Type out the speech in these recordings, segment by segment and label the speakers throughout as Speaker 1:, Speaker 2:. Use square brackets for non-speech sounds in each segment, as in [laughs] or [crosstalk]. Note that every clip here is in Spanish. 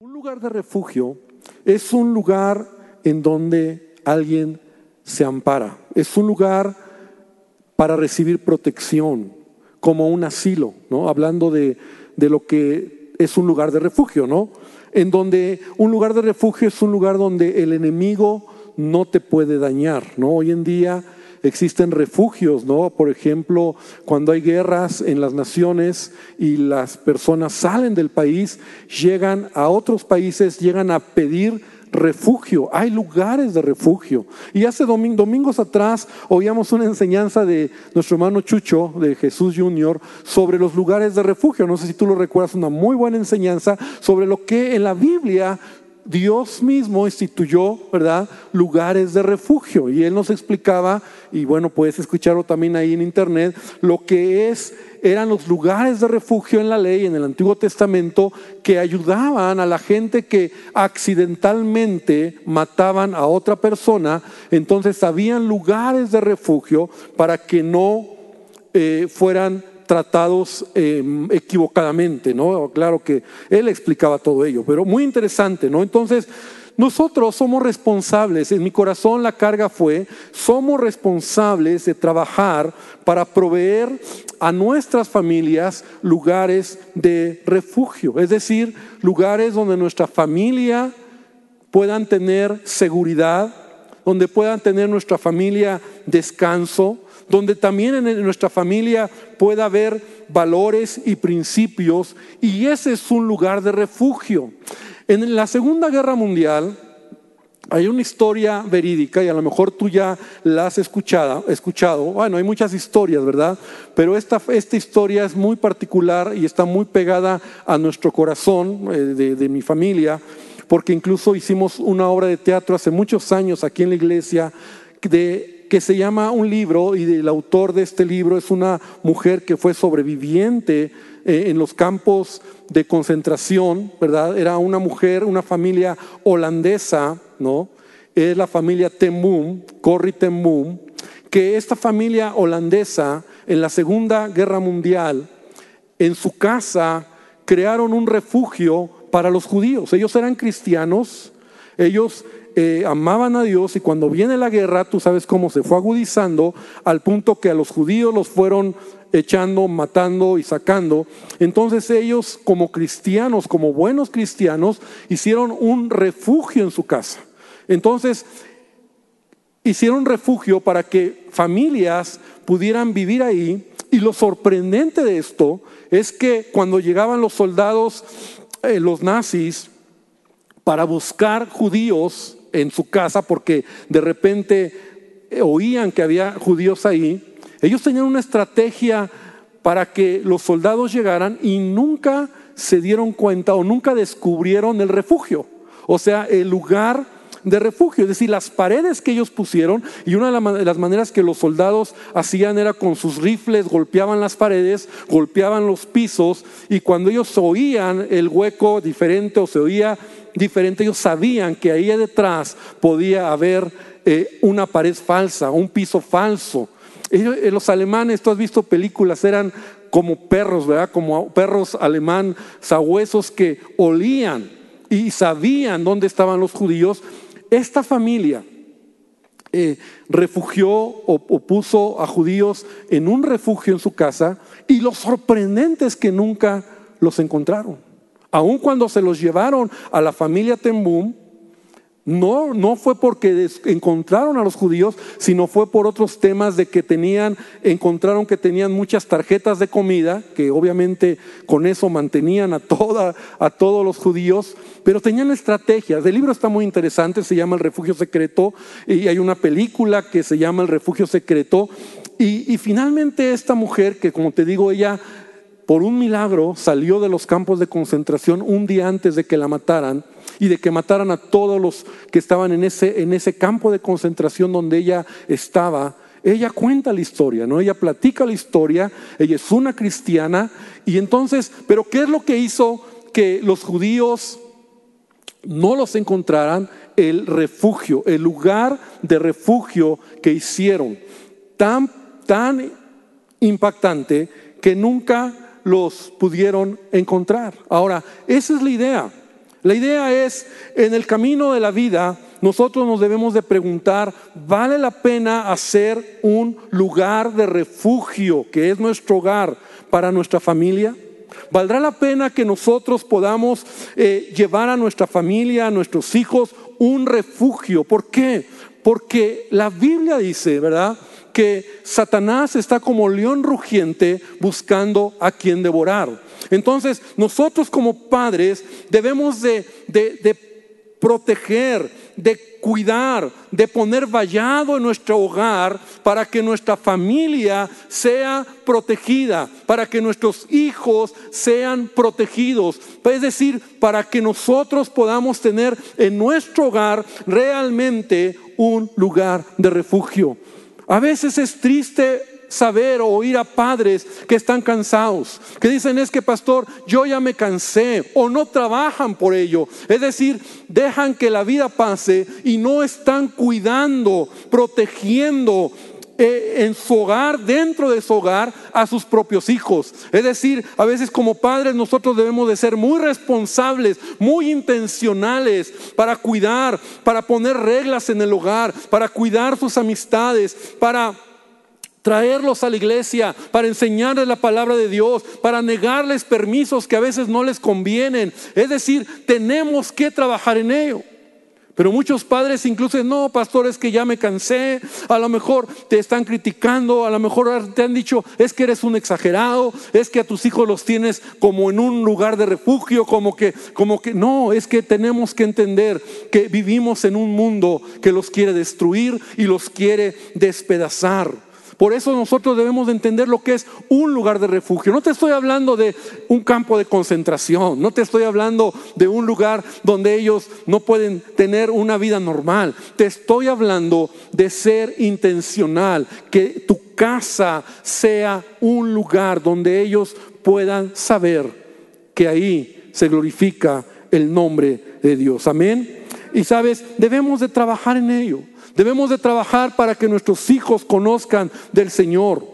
Speaker 1: Un lugar de refugio es un lugar en donde alguien se ampara. Es un lugar para recibir protección, como un asilo, ¿no? Hablando de, de lo que es un lugar de refugio, ¿no? En donde un lugar de refugio es un lugar donde el enemigo no te puede dañar, ¿no? Hoy en día existen refugios, ¿no? Por ejemplo, cuando hay guerras en las naciones y las personas salen del país, llegan a otros países, llegan a pedir refugio, hay lugares de refugio. Y hace domingos atrás oíamos una enseñanza de nuestro hermano Chucho, de Jesús Junior, sobre los lugares de refugio. No sé si tú lo recuerdas, una muy buena enseñanza sobre lo que en la Biblia Dios mismo instituyó, ¿verdad?, lugares de refugio. Y Él nos explicaba, y bueno, puedes escucharlo también ahí en internet, lo que es, eran los lugares de refugio en la ley, en el Antiguo Testamento, que ayudaban a la gente que accidentalmente mataban a otra persona. Entonces habían lugares de refugio para que no eh, fueran tratados em, equivocadamente, ¿no? Claro que él explicaba todo ello, pero muy interesante, ¿no? Entonces, nosotros somos responsables, en mi corazón la carga fue, somos responsables de trabajar para proveer a nuestras familias lugares de refugio, es decir, lugares donde nuestra familia puedan tener seguridad, donde puedan tener nuestra familia descanso, donde también en nuestra familia pueda haber valores y principios, y ese es un lugar de refugio. En la Segunda Guerra Mundial hay una historia verídica y a lo mejor tú ya la has escuchado, escuchado. Bueno, hay muchas historias, ¿verdad? Pero esta, esta historia es muy particular y está muy pegada a nuestro corazón eh, de, de mi familia, porque incluso hicimos una obra de teatro hace muchos años aquí en la iglesia de que se llama un libro y el autor de este libro es una mujer que fue sobreviviente eh, en los campos de concentración, ¿verdad? Era una mujer, una familia holandesa, ¿no? Es la familia Temum, Corrie Temum, que esta familia holandesa en la Segunda Guerra Mundial, en su casa, crearon un refugio para los judíos. Ellos eran cristianos, ellos eh, amaban a Dios y cuando viene la guerra, tú sabes cómo se fue agudizando al punto que a los judíos los fueron echando, matando y sacando. Entonces ellos como cristianos, como buenos cristianos, hicieron un refugio en su casa. Entonces, hicieron refugio para que familias pudieran vivir ahí. Y lo sorprendente de esto es que cuando llegaban los soldados, eh, los nazis, para buscar judíos, en su casa porque de repente eh, oían que había judíos ahí. Ellos tenían una estrategia para que los soldados llegaran y nunca se dieron cuenta o nunca descubrieron el refugio. O sea, el lugar de refugio, es decir, las paredes que ellos pusieron, y una de las maneras que los soldados hacían era con sus rifles, golpeaban las paredes, golpeaban los pisos, y cuando ellos oían el hueco diferente o se oía diferente, ellos sabían que ahí detrás podía haber eh, una pared falsa, un piso falso. Eh, los alemanes, tú has visto películas, eran como perros, ¿verdad? Como perros alemán, sabuesos que olían y sabían dónde estaban los judíos esta familia eh, refugió o, puso a judíos en un refugio en su casa y lo sorprendente es que nunca los encontraron. Aun cuando se los llevaron a la familia Tembum, no, no fue porque encontraron a los judíos, sino fue por otros temas de que tenían, encontraron que tenían muchas tarjetas de comida, que obviamente con eso mantenían a, toda, a todos los judíos, pero tenían estrategias. El libro está muy interesante, se llama El Refugio Secreto, y hay una película que se llama El Refugio Secreto, y, y finalmente esta mujer, que como te digo, ella por un milagro salió de los campos de concentración un día antes de que la mataran, y de que mataran a todos los que estaban en ese, en ese campo de concentración donde ella estaba. Ella cuenta la historia, ¿no? Ella platica la historia, ella es una cristiana y entonces, pero ¿qué es lo que hizo que los judíos no los encontraran? El refugio, el lugar de refugio que hicieron, tan, tan impactante que nunca los pudieron encontrar. Ahora, esa es la idea. La idea es, en el camino de la vida, nosotros nos debemos de preguntar, ¿vale la pena hacer un lugar de refugio, que es nuestro hogar, para nuestra familia? ¿Valdrá la pena que nosotros podamos eh, llevar a nuestra familia, a nuestros hijos, un refugio? ¿Por qué? Porque la Biblia dice, ¿verdad? Que Satanás está como león rugiente buscando a quien devorar. Entonces, nosotros como padres debemos de, proteger, de cuidar, de poner vallado en nuestro hogar para que nuestra familia sea protegida, para que nuestros hijos sean protegidos. Es decir, para que nosotros podamos tener en nuestro hogar realmente un lugar de refugio. A veces es triste saber o oír a padres que están cansados, que dicen es que pastor, yo ya me cansé o no trabajan por ello. Es decir, dejan que la vida pase y no están cuidando, protegiendo eh, en su hogar, dentro de su hogar, a sus propios hijos. Es decir, a veces como padres nosotros debemos de ser muy responsables, muy intencionales para cuidar, para poner reglas en el hogar, para cuidar sus amistades, para traerlos a la iglesia, para enseñarles la palabra de Dios, para negarles permisos que a veces no les convienen. Es decir, tenemos que trabajar en ello. Pero muchos padres incluso, no, pastor, es que ya me cansé, a lo mejor te están criticando, a lo mejor te han dicho, es que eres un exagerado, es que a tus hijos los tienes como en un lugar de refugio, como que, como que, no, es que tenemos que entender que vivimos en un mundo que los quiere destruir y los quiere despedazar. Por eso nosotros debemos de entender lo que es un lugar de refugio. No te estoy hablando de un campo de concentración, no te estoy hablando de un lugar donde ellos no pueden tener una vida normal. Te estoy hablando de ser intencional, que tu casa sea un lugar donde ellos puedan saber que ahí se glorifica el nombre de Dios. Amén. Y sabes, debemos de trabajar en ello. Debemos de trabajar para que nuestros hijos conozcan del Señor.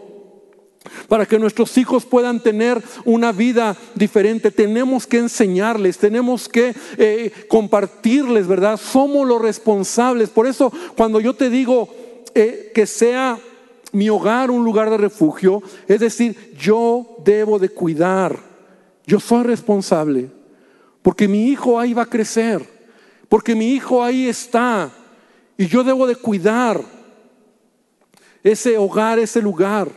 Speaker 1: Para que nuestros hijos puedan tener una vida diferente, tenemos que enseñarles, tenemos que eh, compartirles, ¿verdad? Somos los responsables. Por eso, cuando yo te digo eh, que sea mi hogar un lugar de refugio, es decir, yo debo de cuidar, yo soy responsable, porque mi hijo ahí va a crecer, porque mi hijo ahí está, y yo debo de cuidar ese hogar, ese lugar.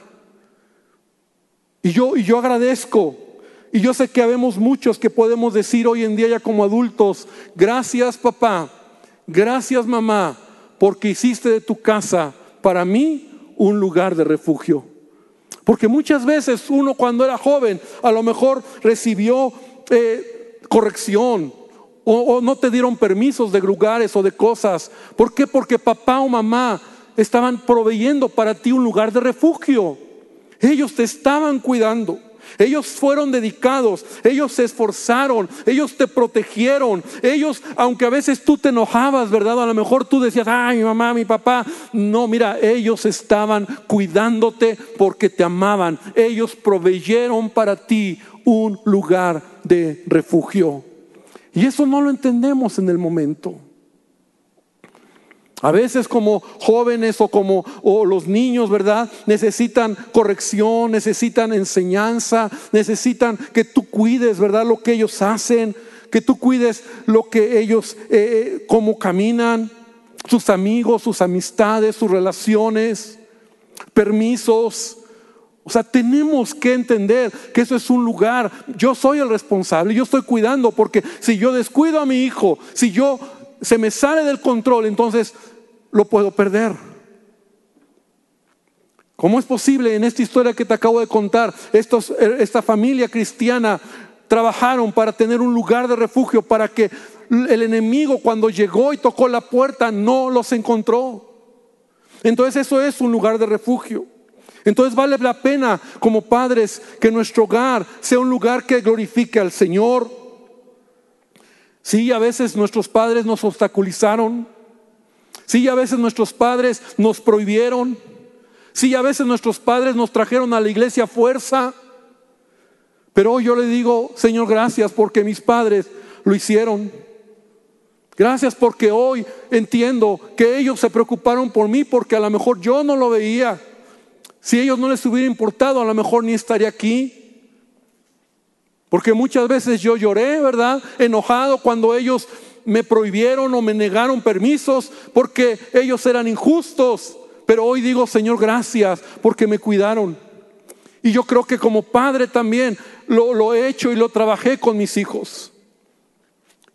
Speaker 1: Y yo, y yo agradezco. Y yo sé que habemos muchos que podemos decir hoy en día ya como adultos, gracias papá, gracias mamá, porque hiciste de tu casa para mí un lugar de refugio. Porque muchas veces uno cuando era joven a lo mejor recibió eh, corrección, o, no te dieron permisos de lugares o de cosas. ¿Por qué? Porque papá o mamá estaban proveyendo para ti un lugar de refugio. Ellos te estaban cuidando. Ellos fueron dedicados, ellos se esforzaron, ellos te protegieron, ellos, aunque a veces tú te enojabas, ¿verdad? A lo mejor tú decías, ay, mi mamá, mi papá. No, mira, ellos estaban cuidándote porque te amaban. Ellos proveyeron para ti un lugar de refugio. Y eso no lo entendemos en el momento. A veces como jóvenes o como los niños, ¿verdad? Necesitan corrección, necesitan enseñanza, necesitan que tú cuides, ¿verdad? Lo que ellos hacen, que tú cuides lo que ellos, eh, cómo caminan, sus amigos, sus amistades, sus relaciones, permisos. O sea, tenemos que entender que eso es un lugar. Yo soy el responsable, yo estoy cuidando, porque si yo descuido a mi hijo, si yo se me sale del control, entonces lo puedo perder. ¿Cómo es posible en esta historia que te acabo de contar? Estos, esta familia cristiana trabajaron para tener un lugar de refugio, para que el enemigo cuando llegó y tocó la puerta no los encontró. Entonces eso es un lugar de refugio. Entonces vale la pena como padres que nuestro hogar sea un lugar que glorifique al Señor. Sí, a veces nuestros padres nos obstaculizaron. Sí, a veces nuestros padres nos prohibieron. Sí, a veces nuestros padres nos trajeron a la iglesia fuerza. Pero hoy yo le digo, Señor, gracias porque mis padres lo hicieron. Gracias porque hoy entiendo que ellos se preocuparon por mí porque a lo mejor yo no lo veía. Si ellos no les hubiera importado, a lo mejor ni estaría aquí. Porque muchas veces yo lloré, ¿verdad? Enojado cuando ellos me prohibieron o me negaron permisos porque ellos eran injustos. Pero hoy digo, Señor, gracias porque me cuidaron. Y yo creo que como padre también lo, lo he hecho y lo trabajé con mis hijos.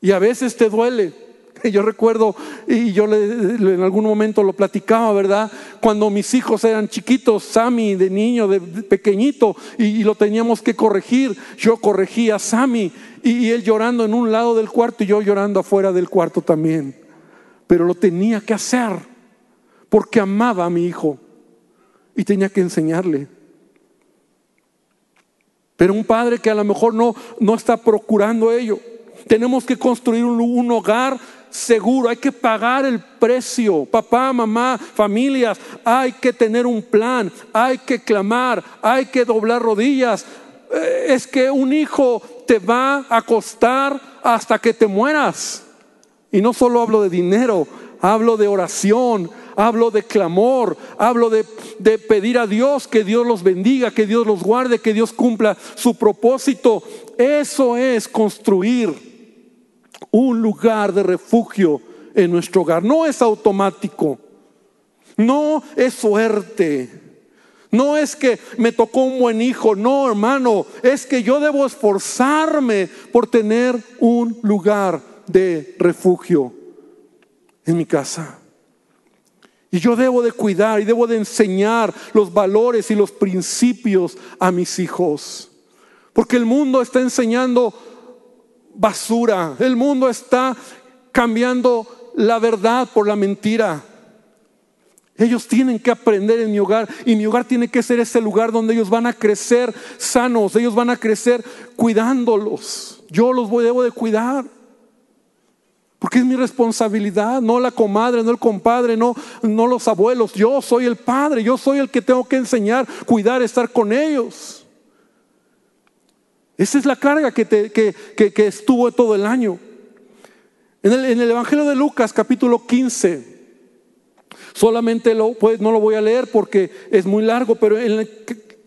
Speaker 1: Y a veces te duele. [laughs] Yo recuerdo, y yo en algún momento lo platicaba, ¿verdad? Cuando mis hijos eran chiquitos, Sammy de niño, de, pequeñito, y, lo teníamos que corregir, yo corregía a Sammy y, él llorando en un lado del cuarto y yo llorando afuera del cuarto también. Pero lo tenía que hacer porque amaba a mi hijo y tenía que enseñarle. Pero un padre que a lo mejor no, no está procurando ello. Tenemos que construir un, hogar seguro, hay que pagar el precio. Papá, mamá, familias, hay que tener un plan, hay que clamar, hay que doblar rodillas. Eh, es que un hijo te va a costar hasta que te mueras. Y no solo hablo de dinero, hablo de oración, hablo de clamor, hablo de, de, pedir a Dios que Dios los bendiga, que Dios los guarde, que Dios cumpla su propósito. Eso es construir un lugar de refugio en nuestro hogar. No es automático, no es suerte. No es que me tocó un buen hijo, no hermano, es que yo debo esforzarme por tener un lugar de refugio en mi casa. Y yo debo de cuidar y debo de enseñar los valores y los principios a mis hijos. Porque el mundo está enseñando basura. El mundo está cambiando la verdad por la mentira. Ellos tienen que aprender en mi hogar y mi hogar tiene que ser ese lugar donde ellos van a crecer sanos, ellos van a crecer cuidándolos. Yo los voy, debo de cuidar. Porque es mi responsabilidad, no la comadre, no el compadre, no, no los abuelos. Yo soy el padre, yo soy el que tengo que enseñar, cuidar, estar con ellos. Esa es la carga que, que, estuvo todo el año. En el, Evangelio de Lucas, capítulo 15, solamente lo, pues, no lo voy a leer porque es muy largo, pero en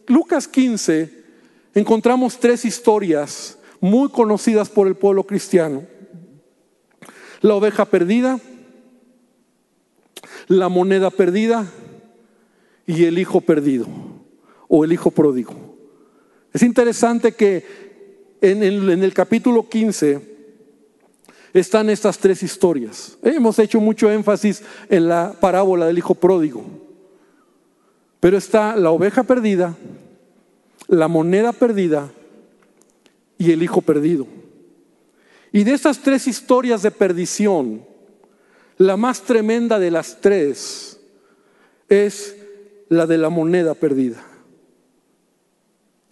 Speaker 1: Lucas 15 encontramos tres historias muy conocidas por el pueblo cristiano. La oveja perdida, la moneda perdida y el hijo perdido o el hijo pródigo. Es interesante que en el, capítulo 15 están estas tres historias. Hemos hecho mucho énfasis en la parábola del hijo pródigo. Pero está la oveja perdida, la moneda perdida y el hijo perdido. Y de estas tres historias de perdición, la más tremenda de las tres es la de la moneda perdida.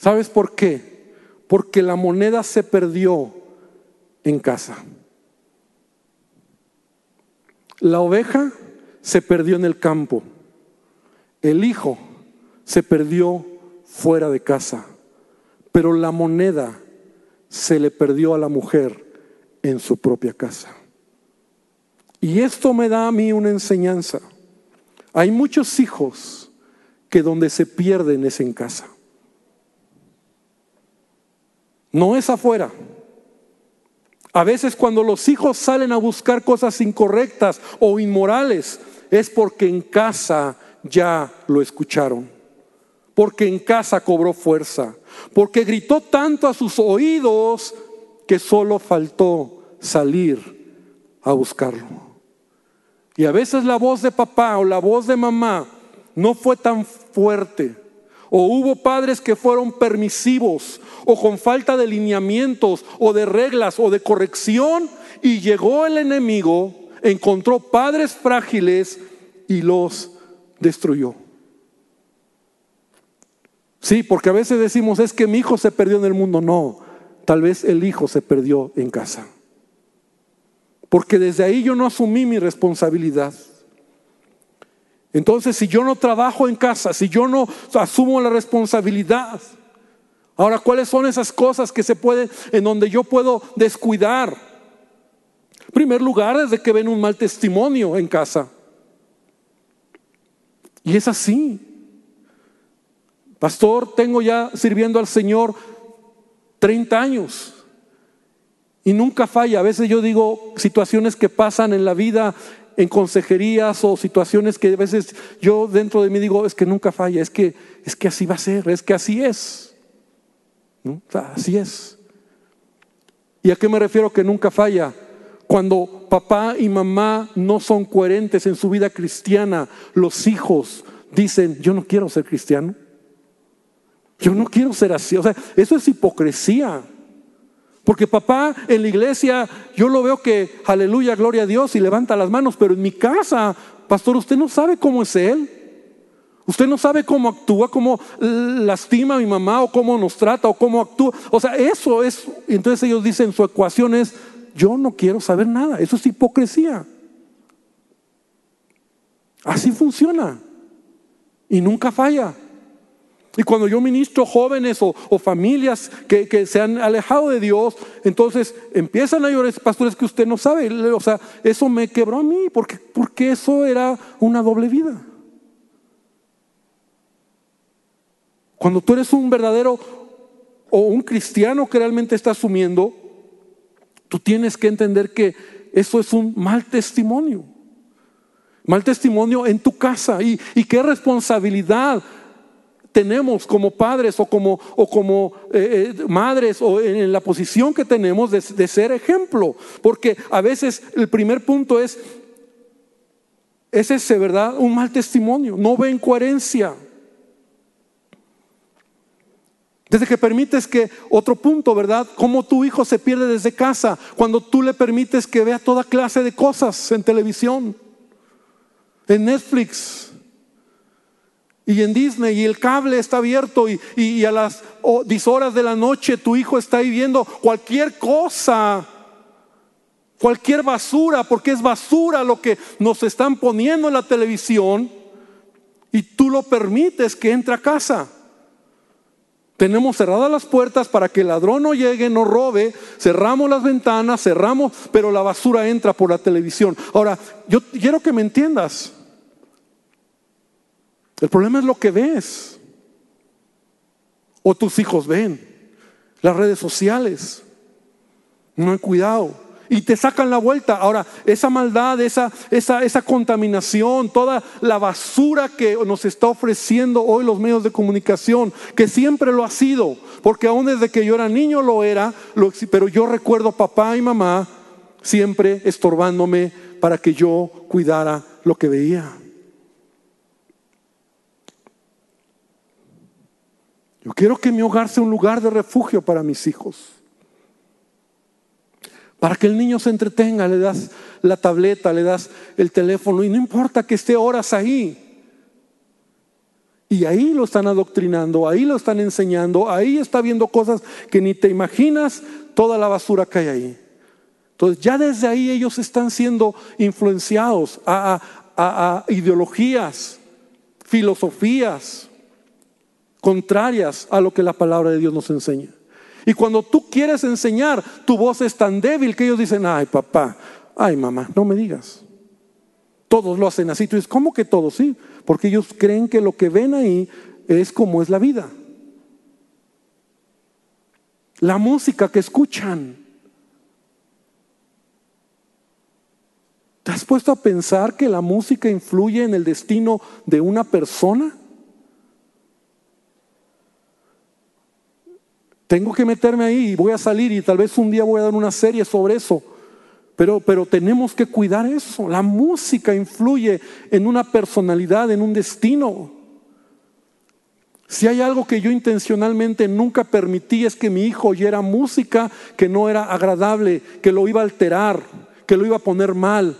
Speaker 1: ¿Sabes por qué? Porque la moneda se perdió en casa. La oveja se perdió en el campo. El hijo se perdió fuera de casa. Pero la moneda se le perdió a la mujer en su propia casa. Y esto me da a mí una enseñanza. Hay muchos hijos que donde se pierden es en casa. No es afuera. A veces cuando los hijos salen a buscar cosas incorrectas o inmorales, es porque en casa ya lo escucharon, porque en casa cobró fuerza, porque gritó tanto a sus oídos que solo faltó salir a buscarlo. Y a veces la voz de papá o la voz de mamá no fue tan fuerte o hubo padres que fueron permisivos o con falta de lineamientos o de reglas o de corrección y llegó el enemigo, encontró padres frágiles y los destruyó. Sí, porque a veces decimos, es que mi hijo se perdió en el mundo. No, tal vez el hijo se perdió en casa. Porque desde ahí yo no asumí mi responsabilidad. Entonces, si yo no trabajo en casa, si yo no asumo la responsabilidad, ahora, ¿cuáles son esas cosas que se pueden, en donde yo puedo descuidar? primer lugar, desde que ven un mal testimonio en casa. Y es así. Pastor, tengo ya sirviendo al Señor 30 años. Y nunca falla. A veces yo digo situaciones que pasan en la vida, en consejerías o situaciones que a veces yo dentro de mí digo, es que nunca falla, es que, es que así va a ser, es que así es. así es. ¿Y a qué me refiero que nunca falla? Cuando papá y mamá no son coherentes en su vida cristiana, los hijos dicen, yo no quiero ser cristiano. Yo no quiero ser así. O sea, eso es hipocresía. Porque papá en la iglesia, yo lo veo que, aleluya, gloria a Dios, y levanta las manos, pero en mi casa, pastor, usted no sabe cómo es él. Usted no sabe cómo actúa, cómo lastima a mi mamá o cómo nos trata o cómo actúa. O sea, eso es, entonces ellos dicen, su ecuación es, yo no quiero saber nada. Eso es hipocresía. Así funciona. Y nunca falla. Y cuando yo ministro jóvenes o, familias que, se han alejado de Dios, entonces empiezan a llorar, pastores, que usted no sabe. O sea, eso me quebró a mí, porque, porque eso era una doble vida. Cuando tú eres un verdadero o un cristiano que realmente está asumiendo, tú tienes que entender que eso es un mal testimonio. Mal testimonio en tu casa. Y, y qué responsabilidad tenemos como padres o como, o como eh, eh, madres o en, la posición que tenemos de, ser ejemplo. Porque a veces el primer punto es, es ese, ¿verdad? Un mal testimonio. No ven coherencia. Desde que permites que, otro punto, ¿verdad? Cómo tu hijo se pierde desde casa, cuando tú le permites que vea toda clase de cosas en televisión, en Netflix, y en Disney y el cable está abierto y, a las 10 horas de la noche tu hijo está ahí viendo cualquier cosa, cualquier basura, porque es basura lo que nos están poniendo en la televisión y tú lo permites que entre a casa. Tenemos cerradas las puertas para que el ladrón no llegue, no robe, cerramos las ventanas, cerramos, pero la basura entra por la televisión. Ahora, yo quiero que me entiendas. El problema es lo que ves. O tus hijos ven. Las redes sociales. No hay cuidado. Y te sacan la vuelta. Ahora, esa maldad, esa, esa, esa contaminación, toda la basura que nos está ofreciendo hoy los medios de comunicación, que siempre lo ha sido, porque aún desde que yo era niño lo era, pero yo recuerdo papá y mamá siempre estorbándome para que yo cuidara lo que veía. Yo quiero que mi hogar sea un lugar de refugio para mis hijos. Para que el niño se entretenga, le das la tableta, le das el teléfono y no importa que esté horas ahí. Y ahí lo están adoctrinando, ahí lo están enseñando, ahí está viendo cosas que ni te imaginas toda la basura que hay ahí. Entonces ya desde ahí ellos están siendo influenciados a, ideologías, filosofías, contrarias a lo que la palabra de Dios nos enseña. Y cuando tú quieres enseñar, tu voz es tan débil que ellos dicen, ay papá, ay mamá, no me digas. Todos lo hacen así. Tú dices, ¿cómo que todos? Sí, porque ellos creen que lo que ven ahí es como es la vida. La música que escuchan. ¿Te has puesto a pensar que la música influye en el destino de una persona? Tengo que meterme ahí y voy a salir y tal vez un día voy a dar una serie sobre eso. Pero, pero tenemos que cuidar eso. La música influye en una personalidad, en un destino. Si hay algo que yo intencionalmente nunca permití es que mi hijo oyera música que no era agradable, que lo iba a alterar, que lo iba a poner mal.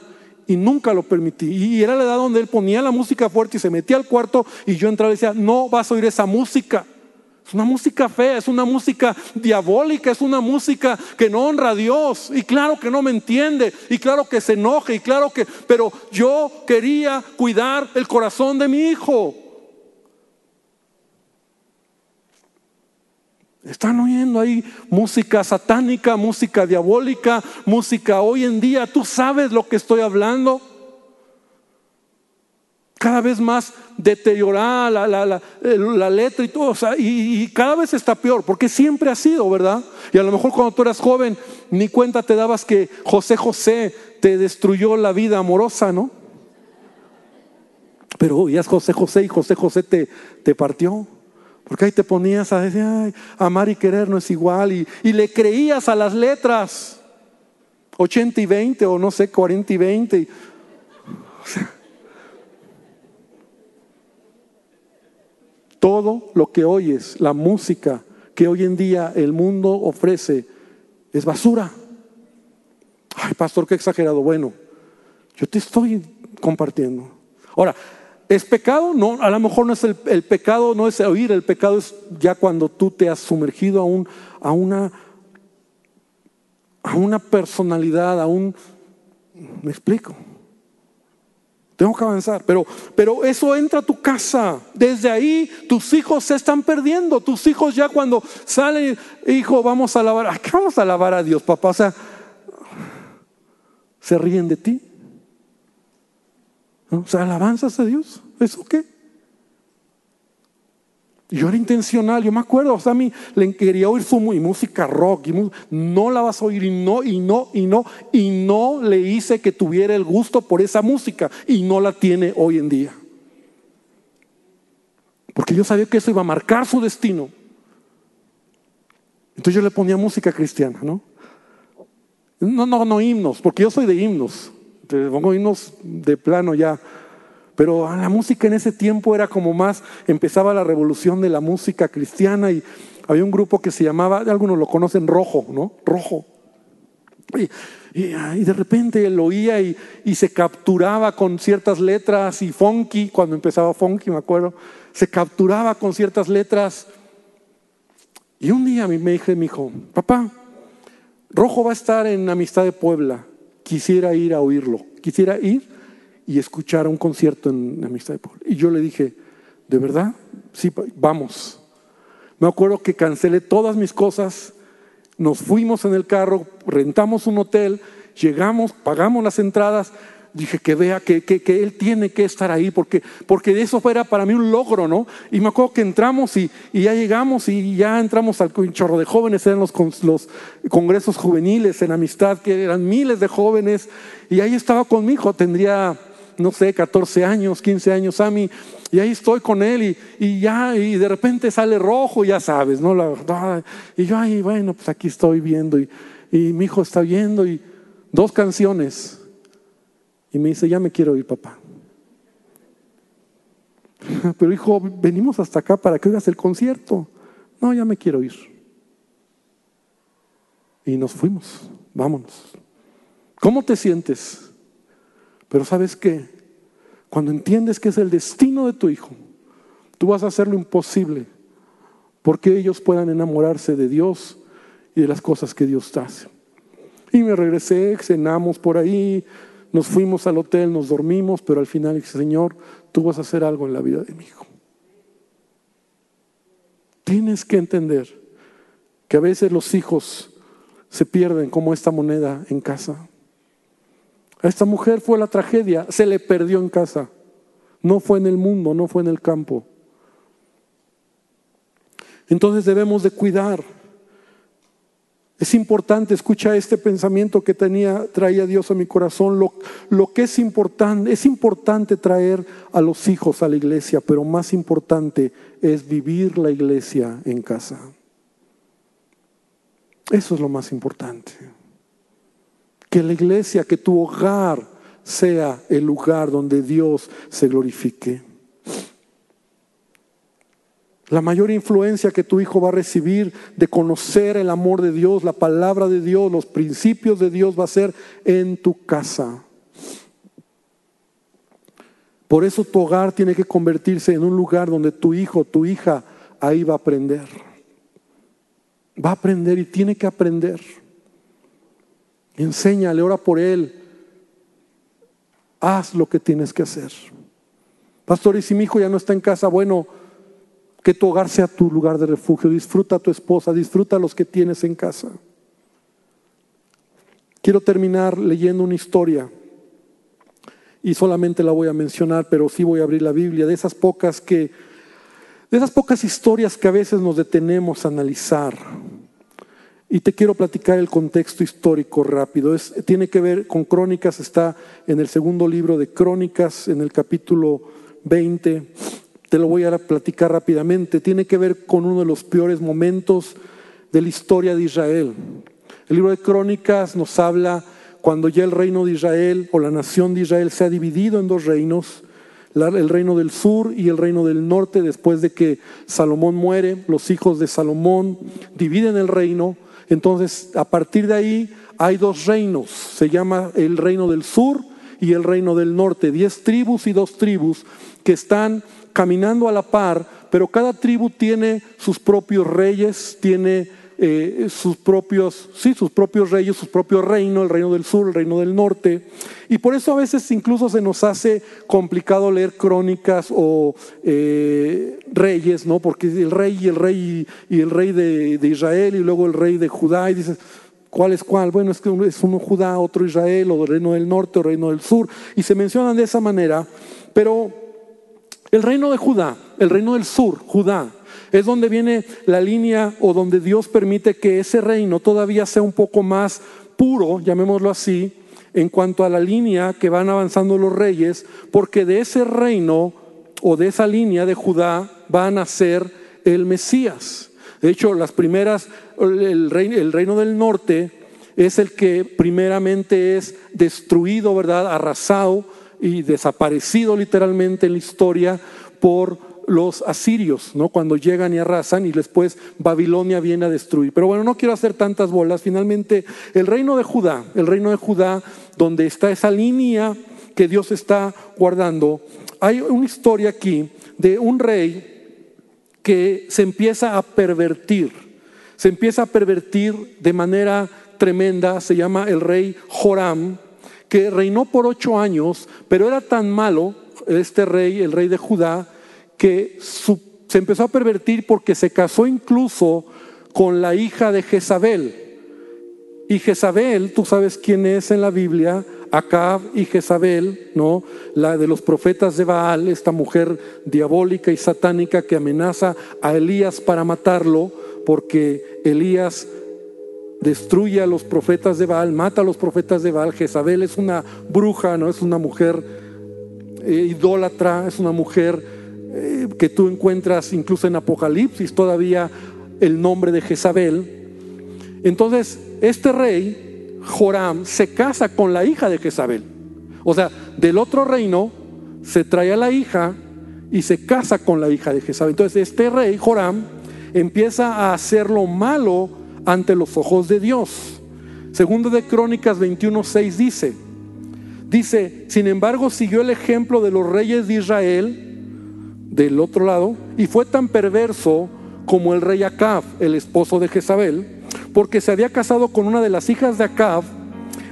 Speaker 1: Y nunca lo permití. Y era la edad donde él ponía la música fuerte y se metía al cuarto y yo entraba y decía, no vas a oír esa música. Es una música fea, es una música diabólica, es una música que no honra a Dios. Y claro que no me entiende, y claro que se enoja, y claro que, pero yo quería cuidar el corazón de mi hijo. Están oyendo ahí música satánica, música diabólica, música hoy en día. Tú sabes lo que estoy hablando. Cada vez más deteriorada la, la, la, letra y todo. y, y, cada vez está peor, porque siempre ha sido, ¿verdad? Y a lo mejor cuando tú eras joven, ni cuenta te dabas que José José te destruyó la vida amorosa, ¿no? Pero ya es José José y José José te, te partió. Porque ahí te ponías a decir, ay, amar y querer no es igual. Y, y, le creías a las letras. 80 y 20 o no sé, 40 y 20. Todo lo que oyes, la música que hoy en día el mundo ofrece, es basura. Ay, pastor, qué exagerado. Bueno, yo te estoy compartiendo. Ahora, ¿Es pecado? No, a lo mejor no es el, pecado, no es oír, el pecado es ya cuando tú te has sumergido a, un, a, una, a una personalidad, a un... Me explico. Tengo que avanzar, pero, pero eso entra a tu casa. Desde ahí tus hijos se están perdiendo. Tus hijos ya cuando salen, hijo, vamos a alabar. ¿A qué vamos a alabar a Dios, papá? O sea, se ríen de ti. O sea, alabanzas a Dios. ¿Eso qué? Yo era intencional, yo me acuerdo, o sea, a mí le quería oír su música rock, y no la vas a oír y no, y no, y no, y no le hice que tuviera el gusto por esa música y no la tiene hoy en día. Porque yo sabía que eso iba a marcar su destino. Entonces yo le ponía música cristiana, ¿no? No, no, no himnos, porque yo soy de himnos. Te pongo himnos de plano ya. Pero la música en ese tiempo era como más, empezaba la revolución de la música cristiana y había un grupo que se llamaba, algunos lo conocen, Rojo, ¿no? Rojo. Y, de repente él oía y, y, se capturaba con ciertas letras y funky, cuando empezaba funky, me acuerdo, se capturaba con ciertas letras. Y un día me dije, mi hijo, papá, Rojo va a estar en Amistad de Puebla quisiera ir a oírlo, quisiera ir y escuchar un concierto en Amistad de Puebla. Y yo le dije, ¿de verdad? Sí, vamos. Me acuerdo que cancelé todas mis cosas, nos fuimos en el carro, rentamos un hotel, llegamos, pagamos las entradas dije que vea que, que, él tiene que estar ahí, porque, porque eso era para mí un logro, ¿no? Y me acuerdo que entramos y, y ya llegamos y ya entramos al chorro de jóvenes, eran los, los congresos juveniles en amistad, que eran miles de jóvenes, y ahí estaba con mi hijo, tendría, no sé, 14 años, 15 años mí, y ahí estoy con él y, y, ya, y de repente sale rojo, ya sabes, ¿no? La, y yo ahí, bueno, pues aquí estoy viendo y, y mi hijo está viendo y dos canciones y me dice, ya me quiero ir, papá. [laughs] Pero hijo, venimos hasta acá para que oigas el concierto. No, ya me quiero ir. Y nos fuimos, vámonos. ¿Cómo te sientes? Pero sabes qué? Cuando entiendes que es el destino de tu hijo, tú vas a hacer lo imposible porque ellos puedan enamorarse de Dios y de las cosas que Dios hace. Y me regresé, cenamos por ahí, nos fuimos al hotel, nos dormimos, pero al final dije, Señor, tú vas a hacer algo en la vida de mi hijo. Tienes que entender que a veces los hijos se pierden como esta moneda en casa. A esta mujer fue la tragedia, se le perdió en casa. No fue en el mundo, no fue en el campo. Entonces debemos de cuidar es importante, escucha este pensamiento que tenía, traía Dios a mi corazón. Lo, lo, que es importante, es importante traer a los hijos a la iglesia, pero más importante es vivir la iglesia en casa. Eso es lo más importante. Que la iglesia, que tu hogar sea el lugar donde Dios se glorifique. La mayor influencia que tu hijo va a recibir de conocer el amor de Dios, la palabra de Dios, los principios de Dios va a ser en tu casa. Por eso tu hogar tiene que convertirse en un lugar donde tu hijo, tu hija, ahí va a aprender. Va a aprender y tiene que aprender. Enséñale, ora por él. Haz lo que tienes que hacer. Pastor, y si mi hijo ya no está en casa, bueno, Que tu hogar sea tu lugar de refugio. Disfruta a tu esposa, disfruta a los que tienes en casa. Quiero terminar leyendo una historia y solamente la voy a mencionar, pero sí voy a abrir la Biblia, de esas pocas que, de esas pocas historias que a veces nos detenemos a analizar. Y te quiero platicar el contexto histórico rápido. Tiene que ver con Crónicas, está en el segundo libro de Crónicas, en el capítulo 20. Te lo voy a platicar rápidamente. Tiene que ver con uno de los peores momentos de la historia de Israel. El libro de Crónicas nos habla cuando ya el reino de Israel o la nación de Israel se ha dividido en dos reinos, el reino del sur y el reino del norte, después de que Salomón muere, los hijos de Salomón dividen el reino, entonces a partir de ahí hay dos reinos, se llama el reino del sur y el reino del norte, diez tribus y dos tribus que están caminando a la par, pero cada tribu tiene sus propios reyes, tiene eh, sus propios, sí, sus propios reyes, su propio reino, el reino del sur, el reino del norte. Y por eso a veces incluso se nos hace complicado leer crónicas o eh, reyes, ¿no? Porque el rey y el rey y el rey de, Israel y luego el rey de Judá y dices, ¿Cuál es cuál? Bueno, es que es uno Judá, otro Israel, o el reino del norte, o reino del sur, y se mencionan de esa manera, pero el reino de Judá, el reino del sur, Judá, es donde viene la línea o donde Dios permite que ese reino todavía sea un poco más puro, llamémoslo así, en cuanto a la línea que van avanzando los reyes, porque de ese reino o de esa línea de Judá van a ser el Mesías. De hecho, las primeras, el reino, el reino del norte es el que primeramente es destruido, ¿verdad? Arrasado y desaparecido literalmente en la historia por los asirios, ¿no? Cuando llegan y arrasan y después Babilonia viene a destruir. Pero bueno, no quiero hacer tantas bolas. Finalmente, el reino de Judá, el reino de Judá, donde está esa línea que Dios está guardando, hay una historia aquí de un rey que se empieza a pervertir, se empieza a pervertir de manera tremenda, se llama el rey Joram, que reinó por ocho años, pero era tan malo este rey, el rey de Judá, que se empezó a pervertir porque se casó incluso con la hija de Jezabel. Y Jezabel, tú sabes quién es en la Biblia, Acab y Jezabel, ¿no? La de los profetas de Baal, esta mujer diabólica y satánica que amenaza a Elías para matarlo, porque Elías destruye a los profetas de Baal, mata a los profetas de Baal. Jezabel es una bruja, ¿no? Es una mujer eh, idólatra, es una mujer eh, que tú encuentras incluso en Apocalipsis todavía el nombre de Jezabel. Entonces, este rey, Joram, se casa con la hija de Jezabel. O sea, del otro reino se trae a la hija y se casa con la hija de Jezabel. Entonces, este rey, Joram, empieza a hacer lo malo ante los ojos de Dios. Segundo de Crónicas 21:6 dice, dice, sin embargo, siguió el ejemplo de los reyes de Israel del otro lado y fue tan perverso como el rey Acab, el esposo de Jezabel, porque se había casado con una de las hijas de Acab,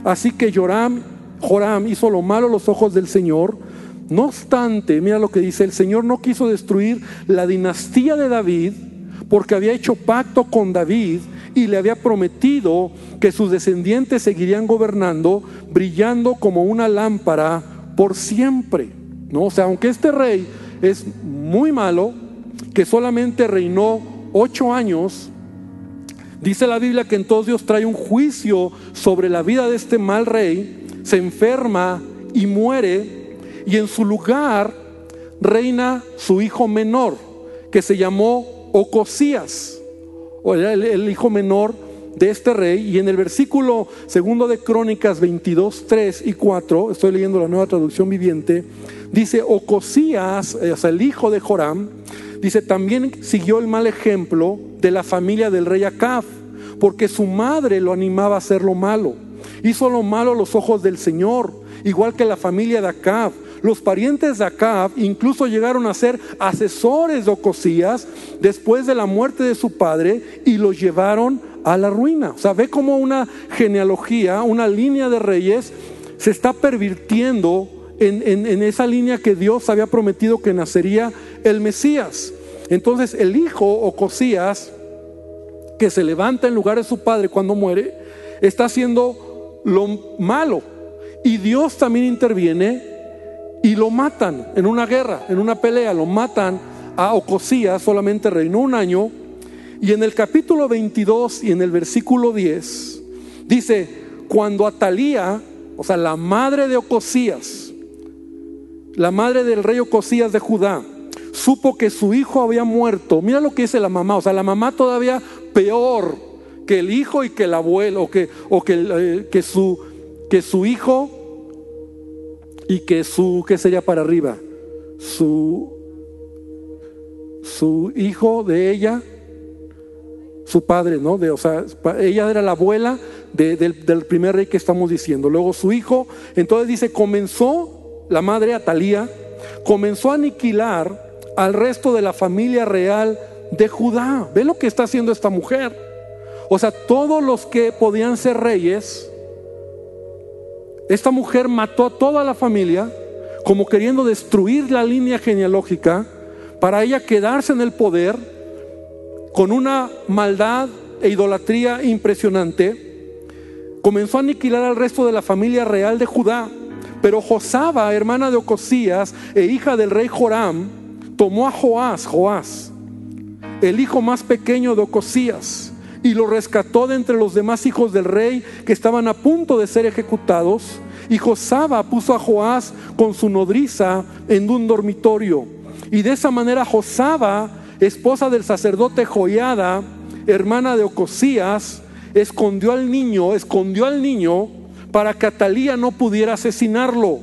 Speaker 1: así que Joram, Joram hizo lo malo a los ojos del Señor. No obstante, mira lo que dice, el Señor no quiso destruir la dinastía de David porque había hecho pacto con David y le había prometido que sus descendientes seguirían gobernando, brillando como una lámpara por siempre. ¿No? O sea, aunque este rey es muy malo, que solamente reinó ocho años, dice la Biblia que entonces Dios trae un juicio sobre la vida de este mal rey, se enferma y muere, y en su lugar reina su hijo menor, que se llamó Ocosías, o era el, hijo menor de este rey. Y en el versículo segundo de Crónicas 22, 3 y 4, estoy leyendo la nueva traducción viviente, Dice, Ocosías, o sea, el hijo de Joram, dice, también siguió el mal ejemplo de la familia del rey Acab, porque su madre lo animaba a hacer lo malo. Hizo lo malo a los ojos del Señor, igual que la familia de Acab. Los parientes de Acab incluso llegaron a ser asesores de Ocosías después de la muerte de su padre y los llevaron a la ruina. O sea, ve como una genealogía, una línea de reyes se está pervirtiendo en, esa línea que Dios había prometido que nacería el Mesías. Entonces el hijo Ocosías, que se levanta en lugar de su padre cuando muere, está haciendo lo malo. Y Dios también interviene y lo matan en una guerra, en una pelea, lo matan a Ocosías, solamente reinó un año. Y en el capítulo 22 y en el versículo 10 dice, cuando Atalía, o sea, la madre de Ocosías, la madre del rey Ocosías de Judá, supo que su hijo había muerto, mira lo que dice la mamá, o sea, la mamá todavía peor que el hijo y que el abuelo, o que, o que, eh, que, su, que su hijo y que su, ¿qué sería para arriba? Su, su hijo de ella, su padre, ¿no? De, o sea, ella era la abuela del, del, primer rey que estamos diciendo. Luego su hijo, entonces dice, comenzó la madre Atalía, comenzó a aniquilar al resto de la familia real de Judá. Ve lo que está haciendo esta mujer. O sea, todos los que podían ser reyes, esta mujer mató a toda la familia como queriendo destruir la línea genealógica para ella quedarse en el poder con una maldad e idolatría impresionante. Comenzó a aniquilar al resto de la familia real de Judá. Pero Josaba, hermana de Ocosías e hija del rey Joram, tomó a Joás, Joás, el hijo más pequeño de Ocosías, y lo rescató de entre los demás hijos del rey que estaban a punto de ser ejecutados. Y Josaba puso a Joás con su nodriza en un dormitorio. Y de esa manera Josaba, esposa del sacerdote Joiada, hermana de Ocosías, escondió al niño, escondió al niño para que Atalía no pudiera asesinarlo.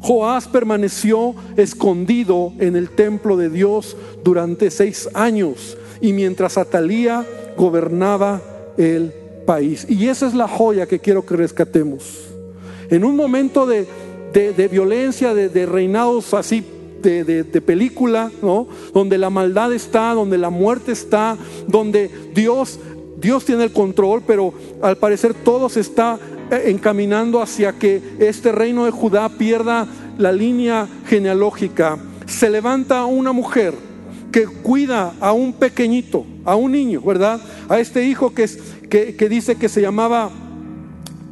Speaker 1: Joás permaneció escondido en el templo de Dios durante seis años y mientras Atalía gobernaba el país. Y esa es la joya que quiero que rescatemos. En un momento de, violencia, de, reinados así de, de, película, ¿no? Donde la maldad está, donde la muerte está, donde Dios, Dios tiene el control, pero al parecer todo se está encaminando hacia que este reino de Judá pierda la línea genealógica. Se levanta una mujer que cuida a un pequeñito, a un niño, ¿verdad? A este hijo que, es, que, dice que se llamaba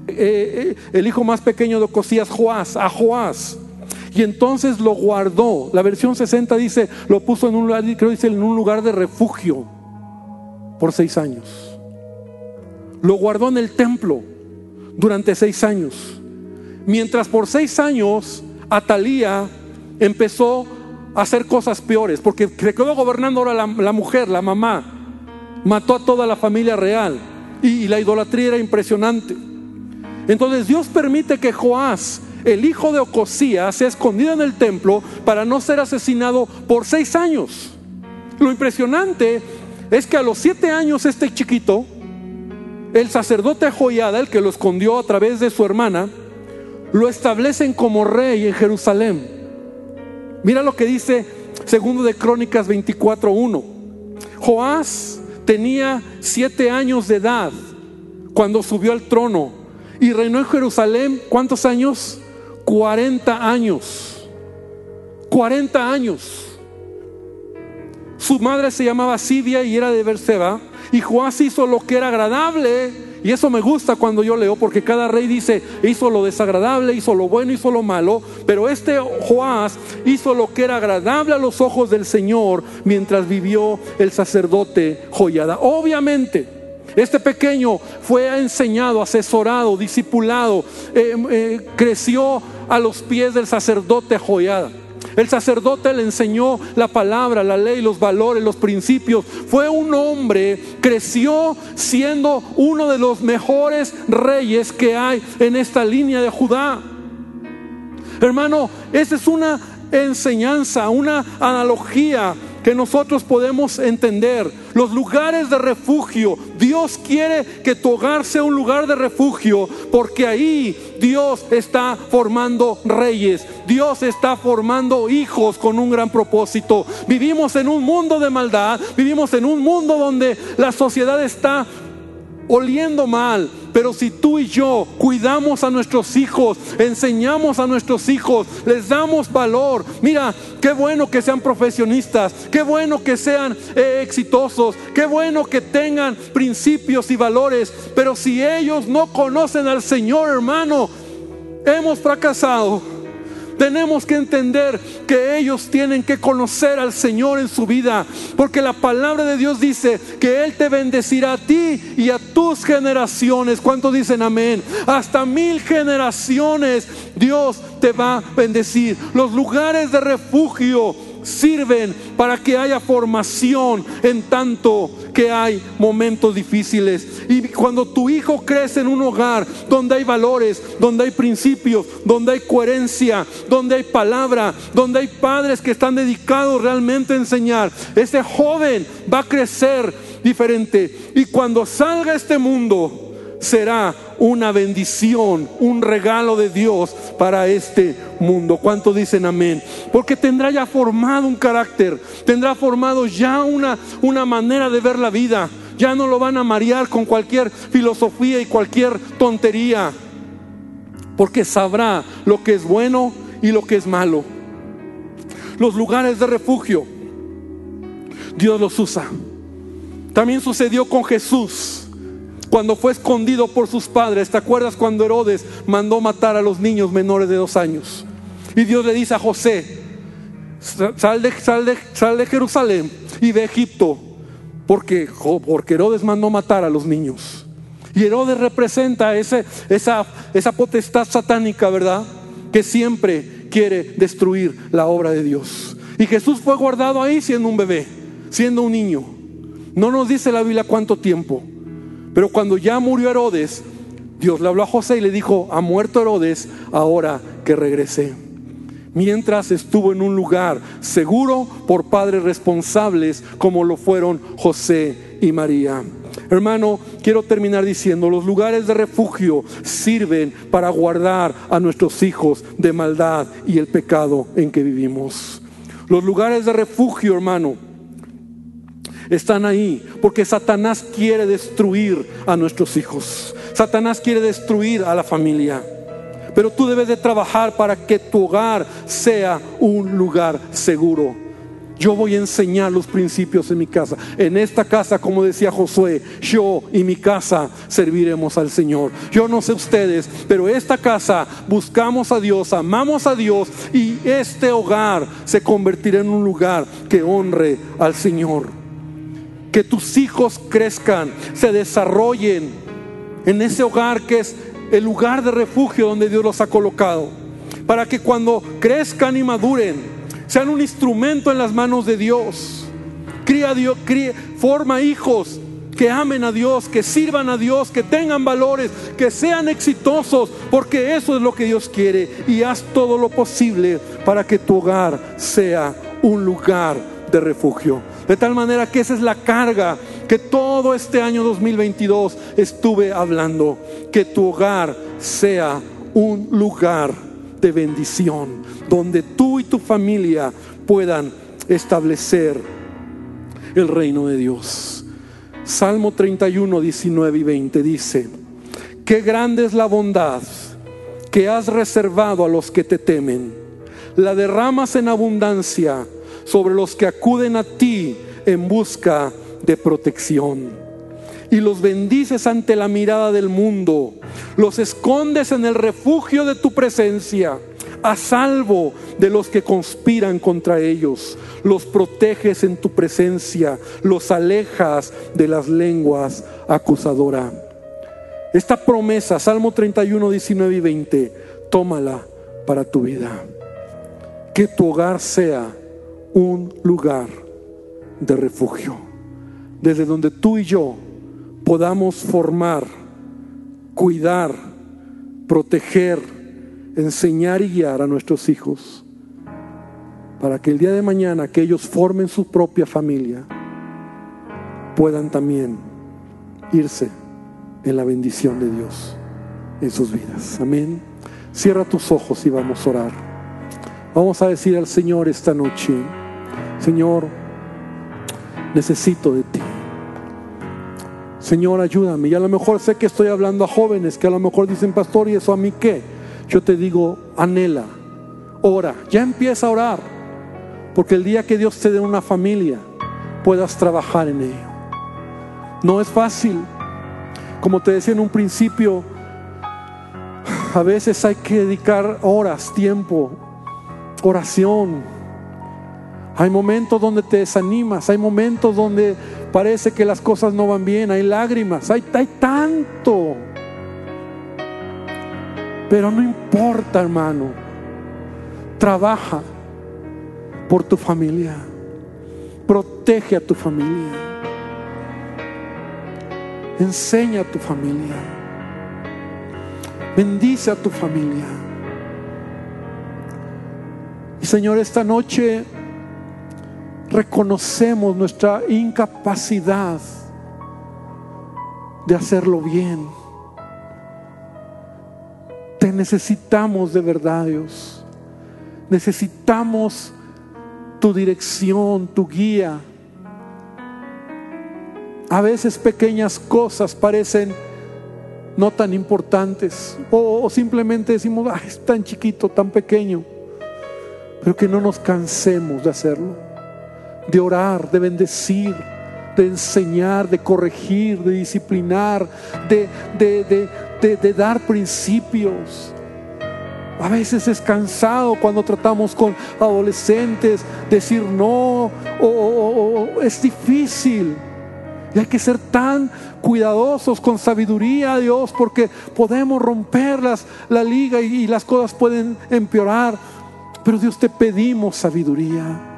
Speaker 1: eh, eh, el hijo más pequeño de Ocosías, Joás, a Joás. Y entonces lo guardó. La versión 60 dice, lo puso en un lugar, dice, en un lugar de refugio por seis años. Lo guardó en el templo durante seis años. Mientras por seis años Atalía empezó a hacer cosas peores, porque se quedó gobernando ahora la, mujer, la mamá, mató a toda la familia real y, la idolatría era impresionante. Entonces Dios permite que Joás, el hijo de Ocosías, sea escondido en el templo para no ser asesinado por seis años. Lo impresionante es que a los siete años este chiquito el sacerdote Joiada, el que lo escondió a través de su hermana, lo establecen como rey en Jerusalén. Mira lo que dice segundo de Crónicas 24:1. Joás tenía siete años de edad cuando subió al trono y reinó en Jerusalén. ¿Cuántos años? 40 años. 40 años. Su madre se llamaba Sidia y era de Berseba. Y Joás hizo lo que era agradable. Y eso me gusta cuando yo leo, porque cada rey dice, hizo lo desagradable, hizo lo bueno, hizo lo malo. Pero este Joás hizo lo que era agradable a los ojos del Señor mientras vivió el sacerdote Joyada. Obviamente, este pequeño fue enseñado, asesorado, discipulado, eh, eh, creció a los pies del sacerdote Joyada. El sacerdote le enseñó la palabra, la ley, los valores, los principios. Fue un hombre, creció siendo uno de los mejores reyes que hay en esta línea de Judá. Hermano, esa es una enseñanza, una analogía que nosotros podemos entender. Los lugares de refugio. Dios quiere que tu hogar sea un lugar de refugio porque ahí Dios está formando reyes. Dios está formando hijos con un gran propósito. Vivimos en un mundo de maldad. Vivimos en un mundo donde la sociedad está oliendo mal, Pero si tú y yo cuidamos a nuestros hijos, enseñamos a nuestros hijos, les damos valor, mira, qué bueno que sean profesionistas, qué bueno que sean eh, exitosos, qué bueno que tengan principios y valores, pero si ellos no conocen al Señor, hermano, hemos fracasado. Tenemos que entender que ellos tienen que conocer al Señor en su vida, porque la palabra de Dios dice que Él te bendecirá a ti y a tus generaciones. ¿Cuántos dicen amén? Hasta mil generaciones Dios te va a bendecir. Los lugares de refugio sirven para que haya formación en tanto que hay momentos difíciles. Y cuando tu hijo crece en un hogar donde hay valores, donde hay principios, donde hay coherencia, donde hay palabra, donde hay padres que están dedicados realmente a enseñar, ese joven va a crecer diferente. Y cuando salga este mundo, será una bendición, un regalo de Dios para este mundo. ¿Cuántos dicen amén? Porque tendrá ya formado un carácter, tendrá formado ya una, una manera de ver la vida. Ya no lo van a marear con cualquier filosofía y cualquier tontería. Porque sabrá lo que es bueno y lo que es malo. Los lugares de refugio, Dios los usa. También sucedió con Jesús cuando fue escondido por sus padres. ¿Te acuerdas cuando Herodes mandó matar a los niños menores de dos años? Y Dios le dice a José, sal de, sal de, Jerusalén y de Egipto, porque, porque Herodes mandó matar a los niños. Y Herodes representa ese, esa, esa potestad satánica, ¿verdad? Que siempre quiere destruir la obra de Dios. Y Jesús fue guardado ahí siendo un bebé, siendo un niño. No nos dice la Biblia cuánto tiempo. Pero cuando ya murió Herodes, Dios le habló a José y le dijo, ha muerto Herodes, ahora que regresé. Mientras estuvo en un lugar seguro por padres responsables como lo fueron José y María. Hermano, quiero terminar diciendo, los lugares de refugio sirven para guardar a nuestros hijos de maldad y el pecado en que vivimos. Los lugares de refugio, hermano, están ahí porque Satanás quiere destruir a nuestros hijos. Satanás quiere destruir a la familia. Pero tú debes de trabajar para que tu hogar sea un lugar seguro. Yo voy a enseñar los principios en mi casa. En esta casa, como decía Josué, yo y mi casa serviremos al Señor. Yo no sé ustedes, pero esta casa buscamos a Dios, amamos a Dios y este hogar se convertirá en un lugar que honre al Señor que tus hijos crezcan, se desarrollen en ese hogar que es el lugar de refugio donde Dios los ha colocado. Para que cuando crezcan y maduren, sean un instrumento en las manos de Dios. Cría Dios, forma hijos que amen a Dios, que sirvan a Dios, que tengan valores, que sean exitosos, porque eso es lo que Dios quiere. Y haz todo lo posible para que tu hogar sea un lugar de refugio. De tal manera que esa es la carga que todo este año 2022 estuve hablando. Que tu hogar sea un lugar de bendición, donde tú y tu familia puedan establecer el reino de Dios. Salmo 31, 19 y 20 dice, qué grande es la bondad que has reservado a los que te temen. La derramas en abundancia sobre los que acuden a ti en busca de protección. Y los bendices ante la mirada del mundo, los escondes en el refugio de tu presencia, a salvo de los que conspiran contra ellos, los proteges en tu presencia, los alejas de las lenguas acusadoras. Esta promesa, Salmo 31, 19 y 20, tómala para tu vida. Que tu hogar sea un lugar de refugio, desde donde tú y yo podamos formar, cuidar, proteger, enseñar y guiar a nuestros hijos, para que el día de mañana que ellos formen su propia familia, puedan también irse en la bendición de Dios en sus vidas. Amén. Cierra tus ojos y vamos a orar. Vamos a decir al Señor esta noche, Señor, necesito de ti. Señor, ayúdame. Y a lo mejor sé que estoy hablando a jóvenes que a lo mejor dicen, pastor, ¿y eso a mí qué? Yo te digo, anhela, ora, ya empieza a orar. Porque el día que Dios te dé una familia, puedas trabajar en ello. No es fácil. Como te decía en un principio, a veces hay que dedicar horas, tiempo, oración. Hay momentos donde te desanimas, hay momentos donde parece que las cosas no van bien, hay lágrimas, hay, hay tanto. Pero no importa, hermano. Trabaja por tu familia. Protege a tu familia. Enseña a tu familia. Bendice a tu familia. Y Señor, esta noche reconocemos nuestra incapacidad de hacerlo bien. Te necesitamos de verdad, Dios. Necesitamos tu dirección, tu guía. A veces pequeñas cosas parecen no tan importantes o, simplemente decimos, es tan chiquito, tan pequeño, pero que no nos cansemos de hacerlo, de orar, de bendecir, de enseñar, de corregir, de disciplinar, de, de dar principios. A veces es cansado cuando tratamos con adolescentes decir no o, es difícil. Y hay que ser tan cuidadosos con sabiduría, Dios, porque podemos romper la liga y las cosas pueden empeorar. Pero Dios te pedimos sabiduría.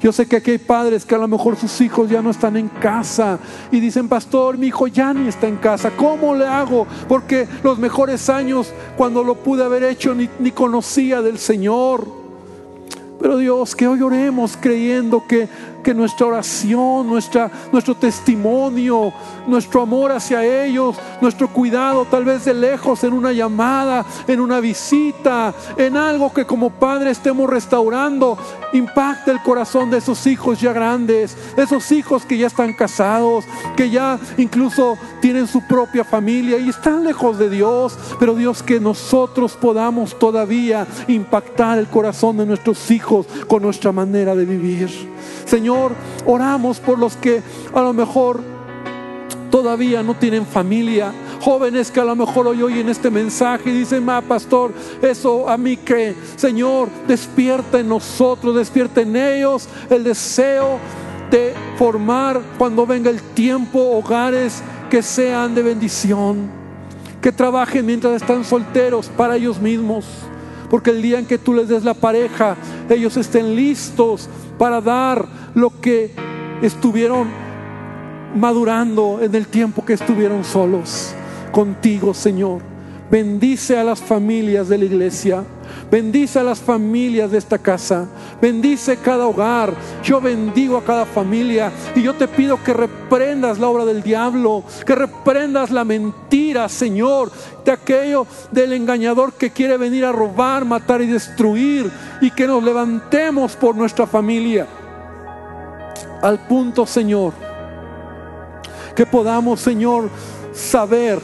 Speaker 1: Yo sé que aquí hay padres que a lo mejor sus hijos ya no están en casa y dicen, pastor, mi hijo ya ni está en casa. ¿Cómo le hago? Porque los mejores años, cuando lo pude haber hecho, ni, ni conocía del Señor. Pero Dios, que hoy oremos creyendo que que nuestra oración, nuestra, nuestro testimonio, nuestro amor hacia ellos, nuestro cuidado tal vez de lejos en una llamada, en una visita, en algo que como padre estemos restaurando, impacte el corazón de esos hijos ya grandes, esos hijos que ya están casados, que ya incluso tienen su propia familia y están lejos de Dios, pero Dios que nosotros podamos todavía impactar el corazón de nuestros hijos con nuestra manera de vivir. Señor, oramos por los que a lo mejor todavía no tienen familia. Jóvenes que a lo mejor hoy oyen este mensaje y dicen, ma pastor, eso a mí que, Señor, despierta en nosotros, despierta en ellos el deseo de formar cuando venga el tiempo hogares que sean de bendición, que trabajen mientras están solteros para ellos mismos, porque el día en que tú les des la pareja, ellos estén listos para dar lo que estuvieron madurando en el tiempo que estuvieron solos contigo, Señor. Bendice a las familias de la iglesia. Bendice a las familias de esta casa. Bendice cada hogar. Yo bendigo a cada familia. Y yo te pido que reprendas la obra del diablo. Que reprendas la mentira, Señor. De aquello del engañador que quiere venir a robar, matar y destruir. Y que nos levantemos por nuestra familia. Al punto, Señor. Que podamos, Señor, saber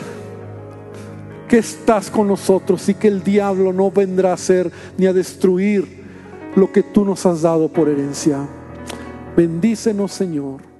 Speaker 1: que estás con nosotros y que el diablo no vendrá a hacer ni a destruir lo que tú nos has dado por herencia. Bendícenos, Señor.